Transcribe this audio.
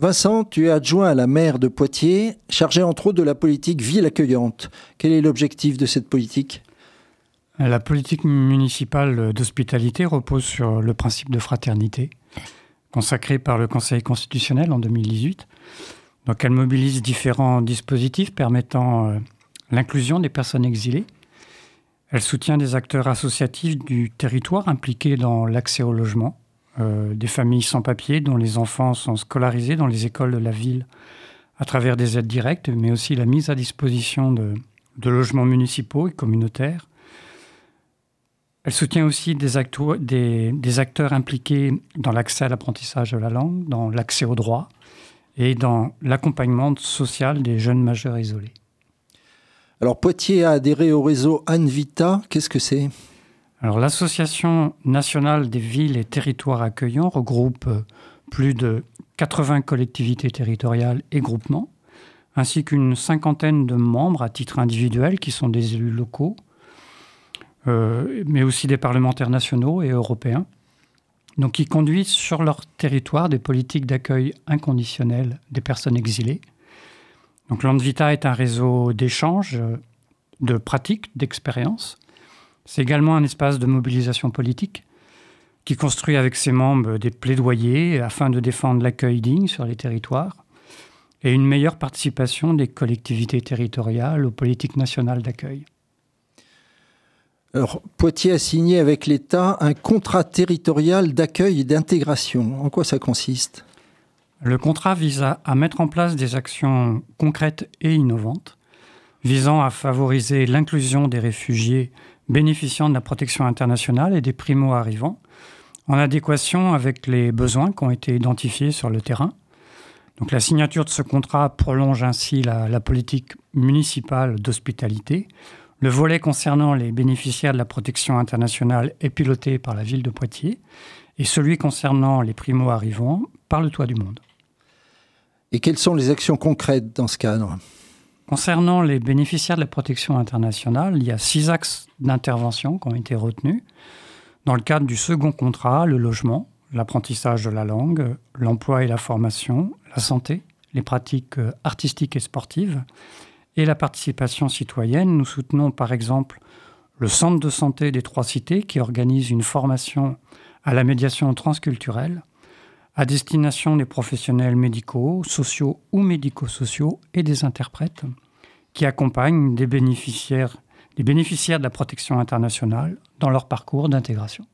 Vincent, tu es adjoint à la maire de Poitiers, chargé entre autres de la politique ville accueillante. Quel est l'objectif de cette politique? La politique municipale d'hospitalité repose sur le principe de fraternité, consacré par le Conseil constitutionnel en 2018. Donc elle mobilise différents dispositifs permettant euh, l'inclusion des personnes exilées. Elle soutient des acteurs associatifs du territoire impliqués dans l'accès au logement euh, des familles sans papier dont les enfants sont scolarisés dans les écoles de la ville à travers des aides directes, mais aussi la mise à disposition de, logements municipaux et communautaires. Elle soutient aussi des, acteurs impliqués dans l'accès à l'apprentissage de la langue, dans l'accès au droit et dans l'accompagnement social des jeunes majeurs isolés. Alors Poitiers a adhéré au réseau Anvita. Qu'est-ce que c'est? l'Association nationale des villes et territoires accueillants regroupe euh, plus de 80 collectivités territoriales et groupements, ainsi qu'une cinquantaine de membres à titre individuel qui sont des élus locaux, euh, mais aussi des parlementaires nationaux et européens, donc qui conduisent sur leur territoire des politiques d'accueil inconditionnel des personnes exilées. Donc l'Andvita est un réseau d'échanges, de pratiques, d'expériences, c'est également un espace de mobilisation politique qui construit avec ses membres des plaidoyers afin de défendre l'accueil digne sur les territoires et une meilleure participation des collectivités territoriales aux politiques nationales d'accueil. Alors, Poitiers a signé avec l'État un contrat territorial d'accueil et d'intégration. En quoi ça consiste? Le contrat vise à, mettre en place des actions concrètes et innovantes visant à favoriser l'inclusion des réfugiés bénéficiant de la protection internationale et des primo-arrivants, en adéquation avec les besoins qui ont été identifiés sur le terrain. Donc la signature de ce contrat prolonge ainsi la, politique municipale d'hospitalité. Le volet concernant les bénéficiaires de la protection internationale est piloté par la ville de Poitiers et celui concernant les primo-arrivants par le Toit du Monde. Et quelles sont les actions concrètes dans ce cadre? Concernant les bénéficiaires de la protection internationale, il y a six axes d'intervention qui ont été retenus. Dans le cadre du second contrat, le logement, l'apprentissage de la langue, l'emploi et la formation, la santé, les pratiques euh, artistiques et sportives, et la participation citoyenne. Nous soutenons par exemple le Centre de santé des Trois Cités qui organise une formation à la médiation transculturelle à destination des professionnels médicaux, sociaux ou médico-sociaux et des interprètes qui accompagnent des bénéficiaires, bénéficiaires de la protection internationale dans leur parcours d'intégration.